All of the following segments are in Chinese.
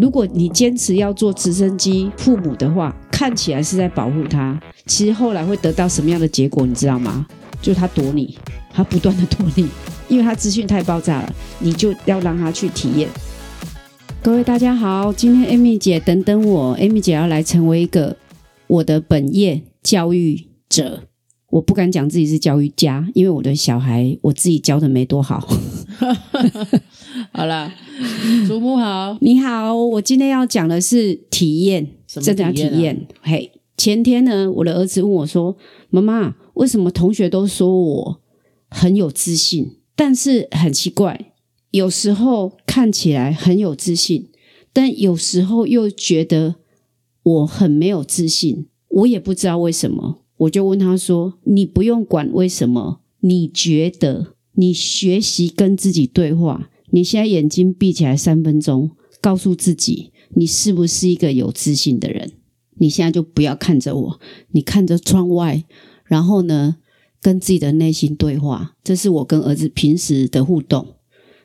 如果你坚持要做直升机父母的话，看起来是在保护他，其实后来会得到什么样的结果，你知道吗？就他躲你，他不断的躲你，因为他资讯太爆炸了，你就要让他去体验。各位大家好，今天 Amy 姐等等我，Amy 姐要来成为一个我的本业教育者。我不敢讲自己是教育家，因为我的小孩我自己教的没多好。好了，祖母好，你好，我今天要讲的是体验，什么真的要体验啊体验。嘿，前天呢，我的儿子问我说：“妈妈，为什么同学都说我很有自信，但是很奇怪，有时候看起来很有自信，但有时候又觉得我很没有自信，我也不知道为什么。”我就问他说：“你不用管为什么，你觉得你学习跟自己对话，你现在眼睛闭起来三分钟，告诉自己你是不是一个有自信的人。你现在就不要看着我，你看着窗外，然后呢，跟自己的内心对话。这是我跟儿子平时的互动。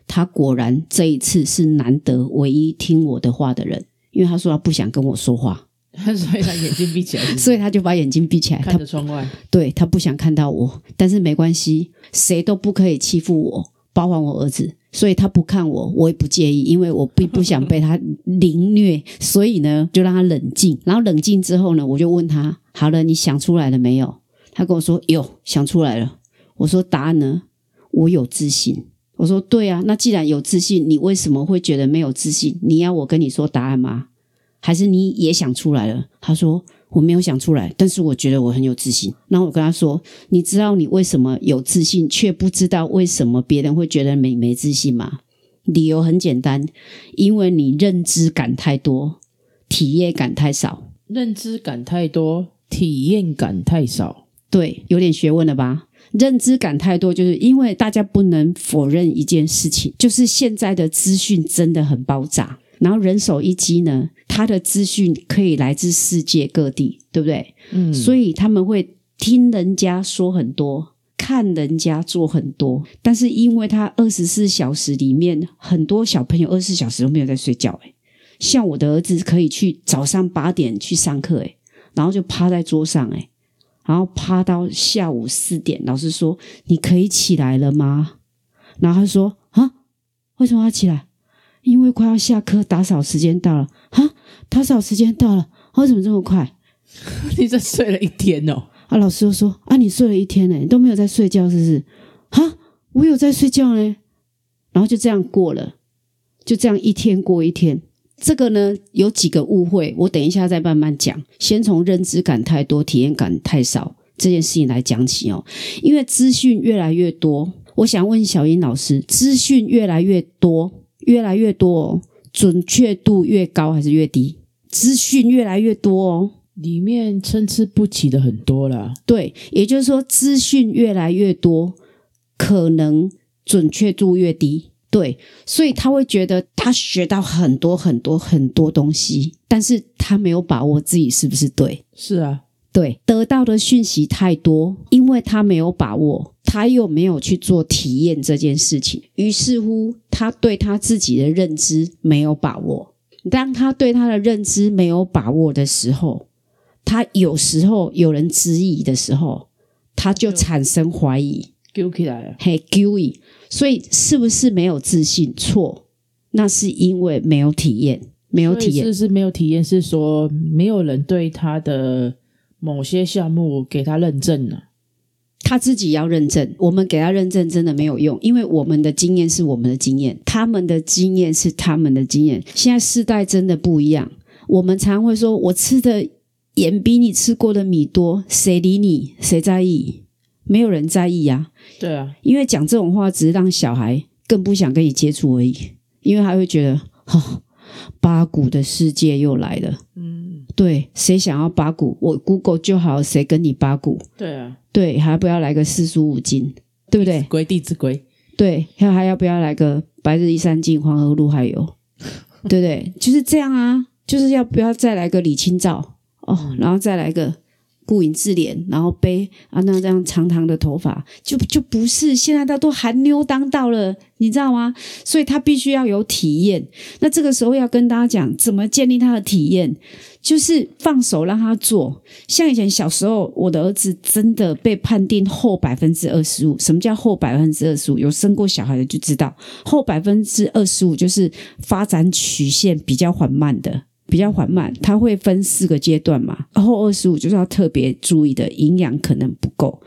他果然这一次是难得唯一听我的话的人，因为他说他不想跟我说话，所以他眼睛闭起来 所以他就把眼睛闭起来。看着窗外。对他不想看到我，但是没关系，谁都不可以欺负我，包括我儿子。所以他不看我，我也不介意，因为我并 不想被他凌虐，所以呢，就让他冷静。然后冷静之后呢，我就问他：“好了，你想出来了没有？”他跟我说：“有，想出来了。”我说：“答案呢？我有自信。”我说：“对啊，那既然有自信，你为什么会觉得没有自信？你要我跟你说答案吗？还是你也想出来了？”他说：“我没有想出来，但是我觉得我很有自信。”然后我跟他说：“你知道你为什么有自信，却不知道为什么别人会觉得你没自信吗？理由很简单，因为你认知感太多，体验感太少。认知感太多，体验感太少。对，有点学问了吧？认知感太多，就是因为大家不能否认一件事情，就是现在的资讯真的很爆炸，然后人手一机呢，他的资讯可以来自世界各地，对不对？嗯，所以他们会听人家说很多，看人家做很多，但是因为他二十四小时里面，很多小朋友二十四小时都没有在睡觉，诶像我的儿子可以去早上八点去上课，诶然后就趴在桌上，诶然后趴到下午四点，老师说你可以起来了吗？然后他说啊，为什么要起来？因为快要下课，打扫时间到了。哈，打扫时间到了，为什么这么快？你这睡了一天哦。啊，老师又说啊，你睡了一天呢，你都没有在睡觉，是不是？哈，我有在睡觉呢。然后就这样过了，就这样一天过一天。这个呢，有几个误会，我等一下再慢慢讲。先从认知感太多、体验感太少这件事情来讲起哦。因为资讯越来越多，我想问小英老师，资讯越来越多，越来越多、哦，准确度越高还是越低？资讯越来越多哦。里面参差不齐的很多啦。对，也就是说，资讯越来越多，可能准确度越低。对，所以他会觉得他学到很多很多很多东西，但是他没有把握自己是不是对。是啊，对，得到的讯息太多，因为他没有把握，他又没有去做体验这件事情，于是乎他对他自己的认知没有把握。当他对他的认知没有把握的时候，他有时候有人质疑的时候，他就产生怀疑，丢起来了。嘿，丢疑。所以是不是没有自信？错，那是因为没有体验，没有体验。是是没有体验，是说没有人对他的某些项目给他认证了。他自己要认证，我们给他认证真的没有用，因为我们的经验是我们的经验，他们的经验是他们的经验。现在世代真的不一样，我们常会说，我吃的盐比你吃过的米多，谁理你？谁在意？没有人在意呀、对啊，因为讲这种话只是让小孩更不想跟你接触而已，因为他会觉得，哦，八股的世界又来了。嗯，对，谁想要八股？我 Google 就好，谁跟你八股？对啊，对，还要不要来个四书五经？对不对？规弟子规，对，还还要不要来个白日依山尽，黄河入海流？对不对？就是这样啊，就是要不要再来个李清照哦，然后再来个顾影自怜，然后背啊那这样长长的头发，就就不是现在他都含妞当道了，你知道吗？所以他必须要有体验。那这个时候要跟大家讲，怎么建立他的体验，就是放手让他做。像以前小时候，我的儿子真的被判定后百分之二十五。什么叫后百分之二十五？有生过小孩的就知道，后百分之二十五就是发展曲线比较缓慢的。比较缓慢，它会分四个阶段嘛，然后二十五就是要特别注意的，营养可能不够，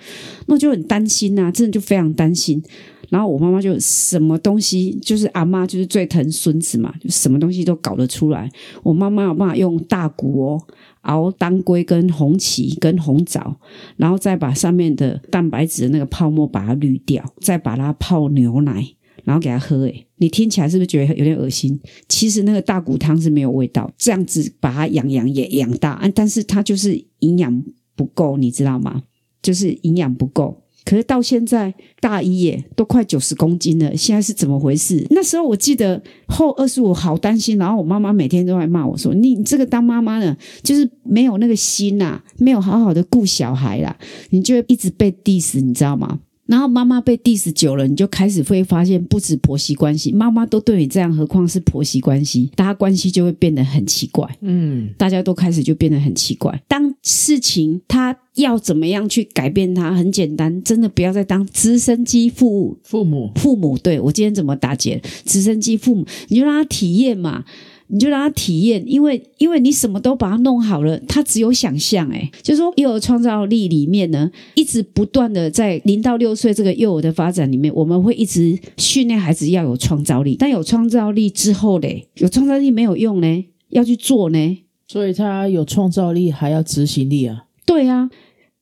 那就很担心呐，真的就非常担心。然后我妈妈就什么东西，就是阿妈就是最疼孙子嘛，就什么东西都搞得出来。我妈妈有办法用大骨哦熬当归跟红芪跟红枣，然后再把上面的蛋白质的那个泡沫把它滤掉，再把它泡牛奶。然后给他喝，诶你听起来是不是觉得有点恶心？其实那个大骨汤是没有味道，这样子把它养养也养大，但是它就是营养不够，你知道吗？就是营养不够。可是到现在大一耶，都快九十公斤了，现在是怎么回事？那时候我记得后二十五，好担心。然后我妈妈每天都在骂我说：“你这个当妈妈的，就是没有那个心呐，没有好好的顾小孩啦，你就一直被 diss，你知道吗？”然后妈妈被 diss 久了，你就开始会发现，不止婆媳关系，妈妈都对你这样，何况是婆媳关系，大家关系就会变得很奇怪。嗯，大家都开始就变得很奇怪。当事情他要怎么样去改变它，很简单，真的不要再当直升机父父母父母。对我今天怎么打结？直升机父母，你就让他体验嘛。你就让他体验，因为因为你什么都把它弄好了，他只有想象。诶就是说幼儿创造力里面呢，一直不断的在零到六岁这个幼儿的发展里面，我们会一直训练孩子要有创造力。但有创造力之后嘞，有创造力没有用呢，要去做呢。所以他有创造力还要执行力啊。对啊，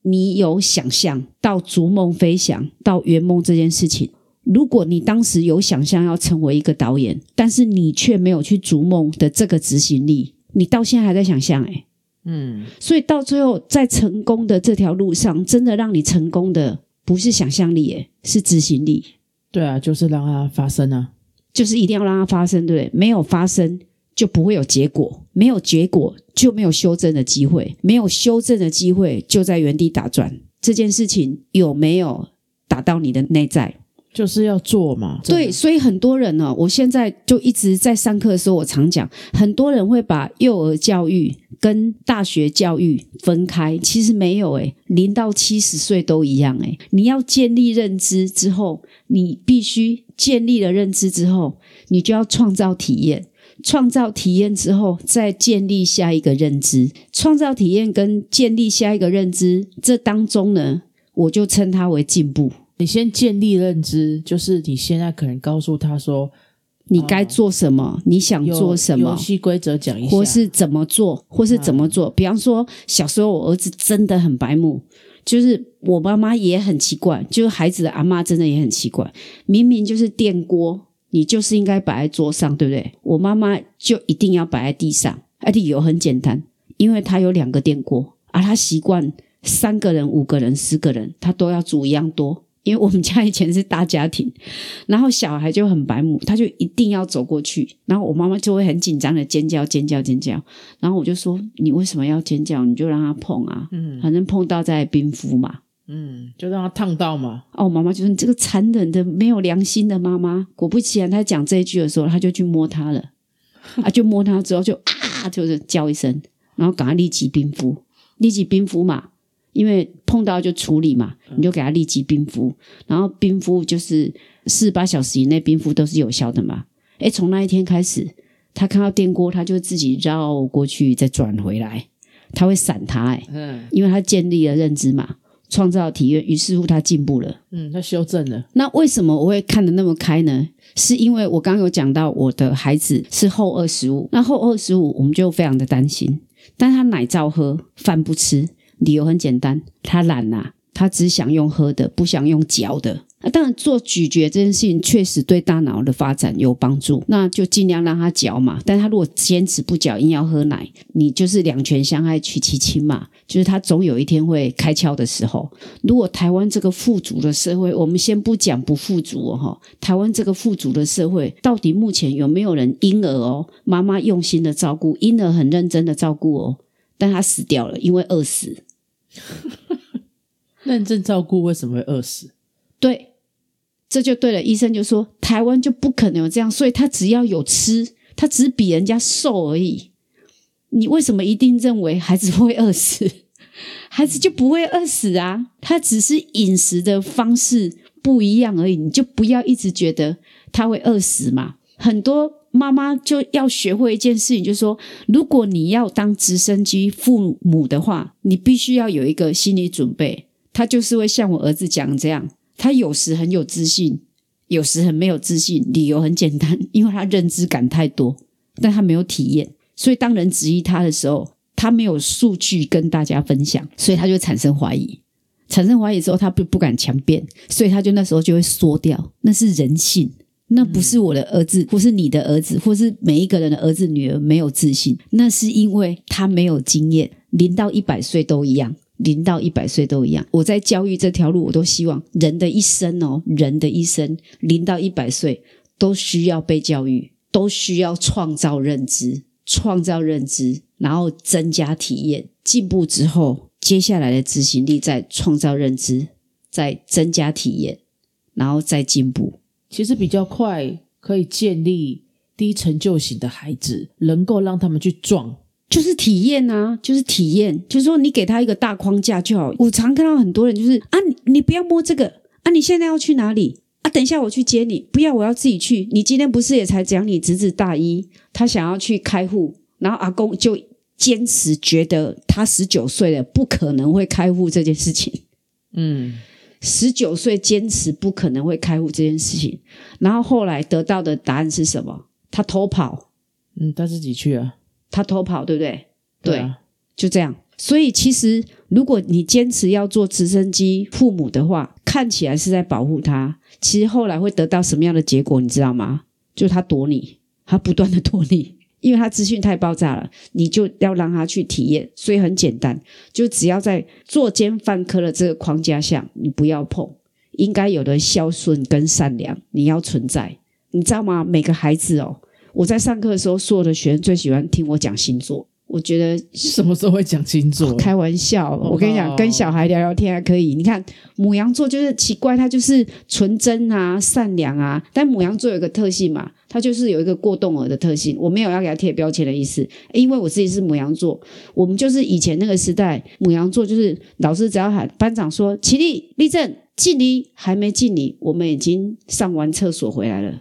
你有想象到逐梦飞翔到圆梦这件事情。如果你当时有想象要成为一个导演，但是你却没有去逐梦的这个执行力，你到现在还在想象哎，嗯，所以到最后在成功的这条路上，真的让你成功的不是想象力哎，是执行力。对啊，就是让它发生啊，就是一定要让它发生，对不对？没有发生就不会有结果，没有结果就没有修正的机会，没有修正的机会就在原地打转。这件事情有没有打到你的内在？就是要做嘛，对，所以很多人呢，我现在就一直在上课的时候，我常讲，很多人会把幼儿教育跟大学教育分开，其实没有诶，零到七十岁都一样诶，你要建立认知之后，你必须建立了认知之后，你就要创造体验，创造体验之后，再建立下一个认知，创造体验跟建立下一个认知，这当中呢，我就称它为进步。你先建立认知，就是你现在可能告诉他说，你该做什么，你想做什么，游戏规则讲一下，或是怎么做，或是怎么做。比方说，小时候我儿子真的很白目，就是我妈妈也很奇怪，就是孩子的阿妈真的也很奇怪。明明就是电锅，你就是应该摆在桌上，对不对？我妈妈就一定要摆在地上。理由很简单，因为他有两个电锅，而他习惯三个人、五个人、十个人，他都要煮一样多。因为我们家以前是大家庭，然后小孩就很白目，他就一定要走过去，然后我妈妈就会很紧张的尖叫、尖叫、尖叫，然后我就说：“你为什么要尖叫？你就让他碰啊，嗯，反正碰到在冰敷嘛，嗯，就让他烫到嘛。”哦，妈妈就说：“你这个残忍的、没有良心的妈妈。”果不其然，他讲这一句的时候，他就去摸他了，啊，就摸他之后就啊，就是叫一声，然后赶快立即冰敷，立即冰敷嘛。因为碰到就处理嘛，你就给他立即冰敷，然后冰敷就是四十八小时以内冰敷都是有效的嘛。诶，从那一天开始，他看到电锅，他就自己绕过去再转回来，他会闪他诶，嗯，因为他建立了认知嘛，创造体验，于是乎他进步了，嗯，他修正了。那为什么我会看得那么开呢？是因为我刚刚有讲到我的孩子是后二十五，那后二十五我们就非常的担心，但他奶照喝，饭不吃。理由很简单，他懒呐，他只想用喝的，不想用嚼的。啊，当然做咀嚼这件事情确实对大脑的发展有帮助，那就尽量让他嚼嘛。但他如果坚持不嚼，硬要喝奶，你就是两全相害取其轻嘛。就是他总有一天会开窍的时候。如果台湾这个富足的社会，我们先不讲不富足哈，台湾这个富足的社会，到底目前有没有人婴儿哦，妈妈用心的照顾婴儿，很认真的照顾哦，但他死掉了，因为饿死。认真照顾为什么会饿死？对，这就对了。医生就说台湾就不可能有这样，所以他只要有吃，他只比人家瘦而已。你为什么一定认为孩子会饿死？孩子就不会饿死啊，他只是饮食的方式不一样而已。你就不要一直觉得他会饿死嘛。很多妈妈就要学会一件事情，就是说，如果你要当直升机父母的话，你必须要有一个心理准备。他就是会像我儿子讲这样，他有时很有自信，有时很没有自信。理由很简单，因为他认知感太多，但他没有体验。所以当人质疑他的时候，他没有数据跟大家分享，所以他就产生怀疑。产生怀疑之后，他不不敢强辩，所以他就那时候就会缩掉。那是人性，那不是我的儿子，或是你的儿子，或是每一个人的儿子女儿没有自信，那是因为他没有经验。零到一百岁都一样。零到一百岁都一样，我在教育这条路，我都希望人的一生哦，人的一生零到一百岁都需要被教育，都需要创造认知，创造认知，然后增加体验，进步之后，接下来的执行力再创造认知，再增加体验，然后再进步。其实比较快可以建立低成就型的孩子，能够让他们去撞。就是体验啊，就是体验，就是说你给他一个大框架就好。我常看到很多人就是啊，你不要摸这个啊，你现在要去哪里啊？等一下我去接你，不要，我要自己去。你今天不是也才讲你侄子大一，他想要去开户，然后阿公就坚持觉得他十九岁了不可能会开户这件事情。嗯，十九岁坚持不可能会开户这件事情，然后后来得到的答案是什么？他偷跑，嗯，他自己去啊。他偷跑，对不对？对，就这样。所以其实，如果你坚持要做直升机父母的话，看起来是在保护他，其实后来会得到什么样的结果，你知道吗？就是他躲你，他不断的躲你，因为他资讯太爆炸了，你就要让他去体验。所以很简单，就只要在作奸犯科的这个框架下，你不要碰。应该有的孝顺跟善良，你要存在，你知道吗？每个孩子哦。我在上课的时候，所有的学生最喜欢听我讲星座。我觉得什么时候会讲星座？开玩笑，我跟你讲，跟小孩聊聊天还可以。你看母羊座就是奇怪，它就是纯真啊、善良啊。但母羊座有一个特性嘛，它就是有一个过动儿的特性。我没有要给他贴标签的意思，因为我自己是母羊座。我们就是以前那个时代，母羊座就是老师只要喊班长说起立立正敬礼，还没敬礼，我们已经上完厕所回来了。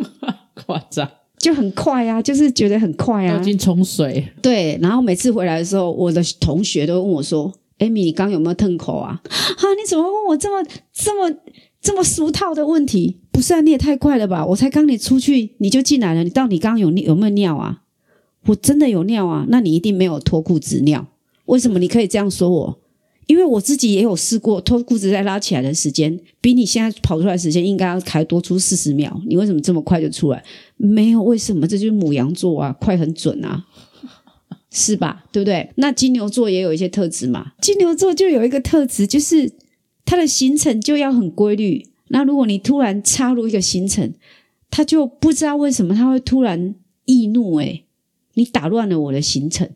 夸张。就很快啊，就是觉得很快啊，已经冲水。对，然后每次回来的时候，我的同学都问我说：“艾米，你刚有没有吞口啊？啊，你怎么问我这么这么这么俗套的问题？不是啊，你也太快了吧！我才刚你出去你就进来了，你到底刚刚有有没有尿啊？我真的有尿啊，那你一定没有脱裤子尿。为什么你可以这样说我？”因为我自己也有试过脱裤子再拉起来的时间，比你现在跑出来时间应该要还多出四十秒。你为什么这么快就出来？没有为什么？这就是母羊座啊，快很准啊，是吧？对不对？那金牛座也有一些特质嘛。金牛座就有一个特质，就是它的行程就要很规律。那如果你突然插入一个行程，他就不知道为什么他会突然易怒。诶你打乱了我的行程。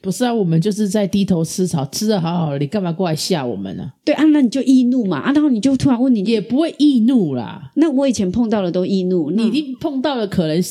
不是啊，我们就是在低头吃草，吃的好好的，你干嘛过来吓我们呢？对啊，那你就易怒嘛啊，然后你就突然问你，也不会易怒啦。那我以前碰到的都易怒，你已经碰到了可能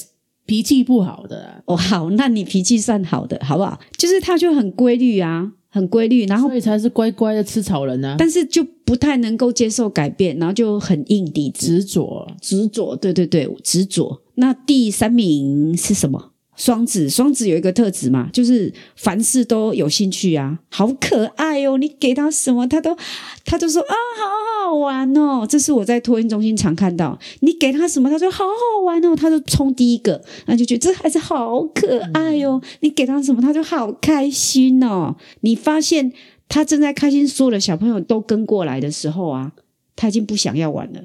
脾气不好的哦。好，那你脾气算好的，好不好？就是他就很规律啊，很规律，然后所以才是乖乖的吃草人啊。但是就不太能够接受改变，然后就很硬底执着，执着，对对对，执着。那第三名是什么？双子，双子有一个特质嘛，就是凡事都有兴趣啊，好可爱哦！你给他什么，他都，他就说啊，好好玩哦。这是我在托运中心常看到，你给他什么，他说好好玩哦，他就冲第一个，那就觉得这孩子好可爱哦。你给他什么，他就好开心哦。你发现他正在开心，所有的小朋友都跟过来的时候啊，他已经不想要玩了，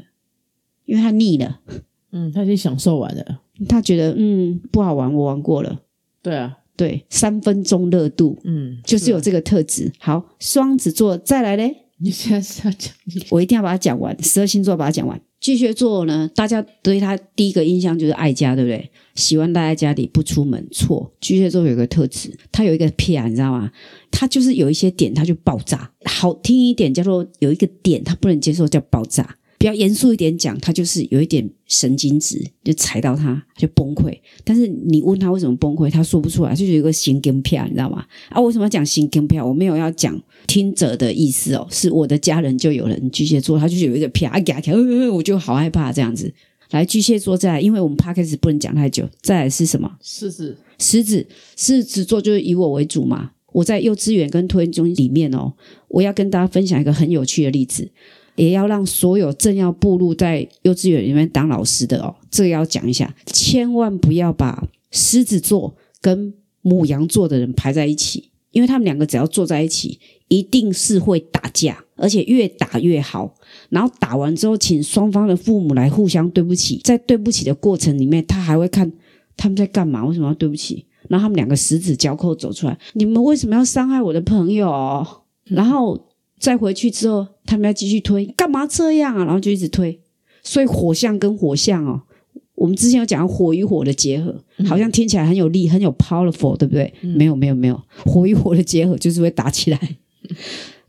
因为他腻了。嗯，他已经享受完了。他觉得嗯不好玩，我玩过了。对啊，对，三分钟热度，嗯，就是有这个特质。好，双子座再来嘞。你现在是要讲？我一定要把它讲完，十二星座把它讲完。巨蟹座呢，大家对他第一个印象就是爱家，对不对？喜欢待在家里不出门。错，巨蟹座有个特质，他有一个屁啊，你知道吗？他就是有一些点，他就爆炸。好听一点叫做有一个点，他不能接受叫爆炸。比较严肃一点讲，他就是有一点神经质，就踩到他就崩溃。但是你问他为什么崩溃，他说不出来，就是有一个心跟票，你知道吗？啊，为什么要讲心跟票？我没有要讲听者的意思哦，是我的家人就有人巨蟹座，他就是有一个啪给他跳，我就好害怕这样子。来巨蟹座再来，因为我们 p a 始 k 不能讲太久。再来是什么？狮子，狮子，狮子座就是以我为主嘛。我在幼稚园跟托婴中心里面哦，我要跟大家分享一个很有趣的例子。也要让所有正要步入在幼稚园里面当老师的哦，这个要讲一下，千万不要把狮子座跟母羊座的人排在一起，因为他们两个只要坐在一起，一定是会打架，而且越打越好。然后打完之后，请双方的父母来互相对不起，在对不起的过程里面，他还会看他们在干嘛，为什么要对不起？然后他们两个十指交扣走出来，你们为什么要伤害我的朋友？然后。再回去之后，他们要继续推，干嘛这样啊？然后就一直推，所以火象跟火象哦，我们之前有讲火与火的结合，好像听起来很有力，很有 powerful，对不对？没有，没有，没有，火与火的结合就是会打起来。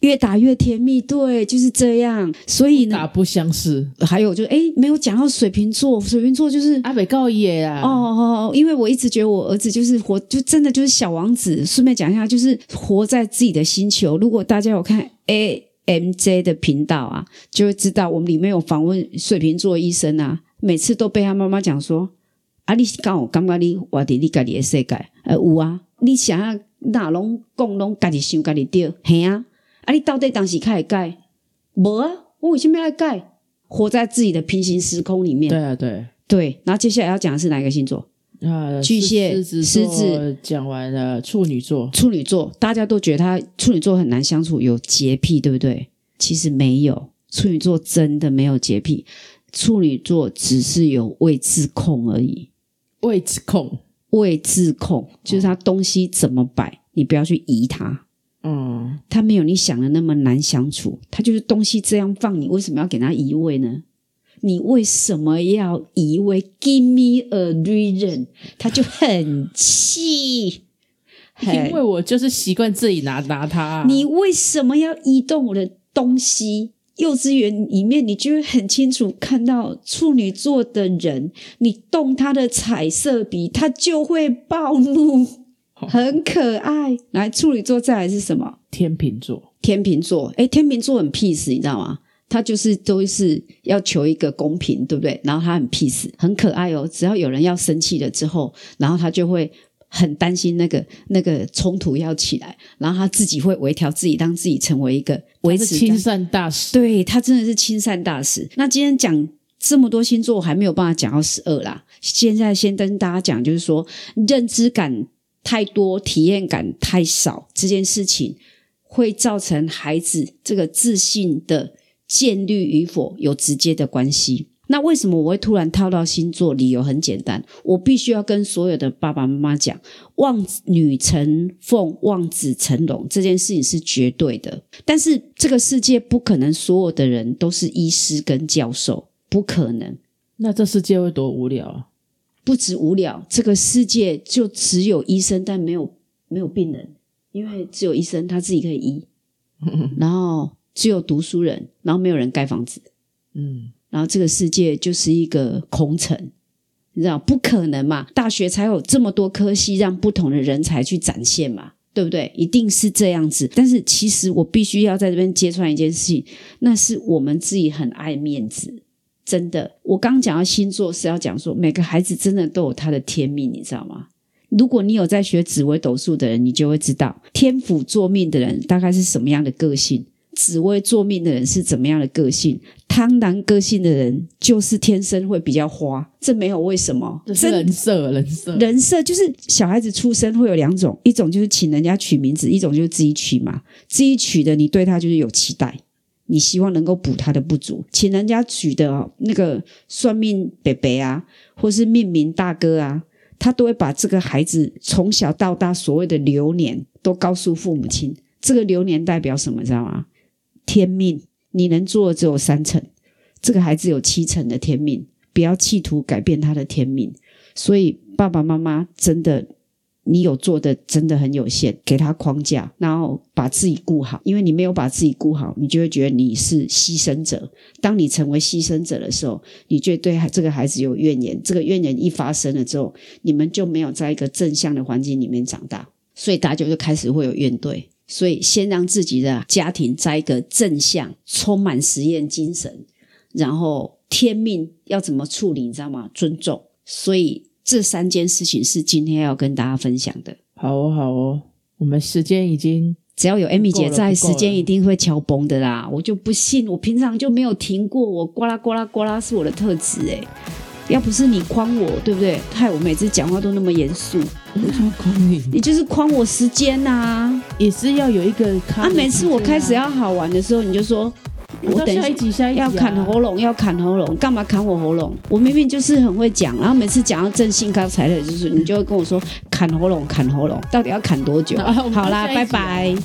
越打越甜蜜，对，就是这样。所以呢，打不相识。还有就哎，没有讲到水瓶座，水瓶座就是阿北告爷啊。哦哦，因为我一直觉得我儿子就是活，就真的就是小王子。顺便讲一下，就是活在自己的星球。如果大家有看 A M J 的频道啊，就会知道我们里面有访问水瓶座医生啊，每次都被他妈妈讲说：“啊，你刚我刚刚你我的你家己的世界，呃，有啊，你想要哪拢讲拢家己想家己对，嘿啊。”啊！你到底当时开始改？无啊！我为什么要改？活在自己的平行时空里面。对啊，对对。然后接下来要讲的是哪一个星座？啊，巨蟹、狮子。讲完了，处女座。处女座，大家都觉得他处女座很难相处，有洁癖，对不对？其实没有，处女座真的没有洁癖。处女座只是有位置控而已。位置控，位置控，就是他东西怎么摆，你不要去移它。嗯，他没有你想的那么难相处，他就是东西这样放，你为什么要给他移位呢？你为什么要移位？Give me a reason，他就很气，因为我就是习惯自己拿拿它。你为什么要移动我的东西？幼稚园里面，你就会很清楚看到处女座的人，你动他的彩色笔，他就会暴怒。很可爱，来处女座再来是什么？天秤座，天秤座，哎，天秤座很 peace，你知道吗？他就是都是要求一个公平，对不对？然后他很 peace，很可爱哦。只要有人要生气了之后，然后他就会很担心那个那个冲突要起来，然后他自己会微调自己，让自己成为一个维持亲善大使。对他真的是亲善大使。那今天讲这么多星座，还没有办法讲到十二啦。现在先跟大家讲，就是说认知感。太多体验感太少，这件事情会造成孩子这个自信的建立与否有直接的关系。那为什么我会突然套到星座？理由很简单，我必须要跟所有的爸爸妈妈讲：望女成凤，望子成龙，这件事情是绝对的。但是这个世界不可能所有的人都是医师跟教授，不可能。那这世界会多无聊啊！不止无聊，这个世界就只有医生，但没有没有病人，因为只有医生他自己可以医，然后只有读书人，然后没有人盖房子，嗯，然后这个世界就是一个空城，你知道不可能嘛？大学才有这么多科系让不同的人才去展现嘛，对不对？一定是这样子。但是其实我必须要在这边揭穿一件事情，那是我们自己很爱面子。真的，我刚讲到星座是要讲说每个孩子真的都有他的天命，你知道吗？如果你有在学紫微斗数的人，你就会知道天府作命的人大概是什么样的个性，紫微作命的人是怎么样的个性。贪婪个性的人就是天生会比较花，这没有为什么，是人设，人设，人设就是小孩子出生会有两种，一种就是请人家取名字，一种就是自己取嘛。自己取的，你对他就是有期待。你希望能够补他的不足，请人家取的那个算命伯伯啊，或是命名大哥啊，他都会把这个孩子从小到大所谓的流年都告诉父母亲。这个流年代表什么，知道吗？天命，你能做的只有三成，这个孩子有七成的天命，不要企图改变他的天命。所以爸爸妈妈真的。你有做的真的很有限，给他框架，然后把自己顾好。因为你没有把自己顾好，你就会觉得你是牺牲者。当你成为牺牲者的时候，你就对这个孩子有怨言。这个怨言一发生了之后，你们就没有在一个正向的环境里面长大，所以大家就开始会有怨怼。所以先让自己的家庭在一个正向、充满实验精神，然后天命要怎么处理，你知道吗？尊重。所以。这三件事情是今天要跟大家分享的。好哦，好哦，我们时间已经只要有 Amy 姐在，时间一定会敲崩的啦。我就不信，我平常就没有停过，我呱啦呱啦呱啦是我的特质哎。要不是你诓我，对不对？害我每次讲话都那么严肃。我什么诓你？你就是诓我时间呐，也是要有一个。啊，每次我开始要好玩的时候，你就说。我等下一集下要砍喉咙，要砍喉咙，干嘛砍我喉咙？我明明就是很会讲，然后每次讲到正兴高采烈，就是你就会跟我说砍喉咙，砍喉咙，到底要砍多久？好啦，拜拜。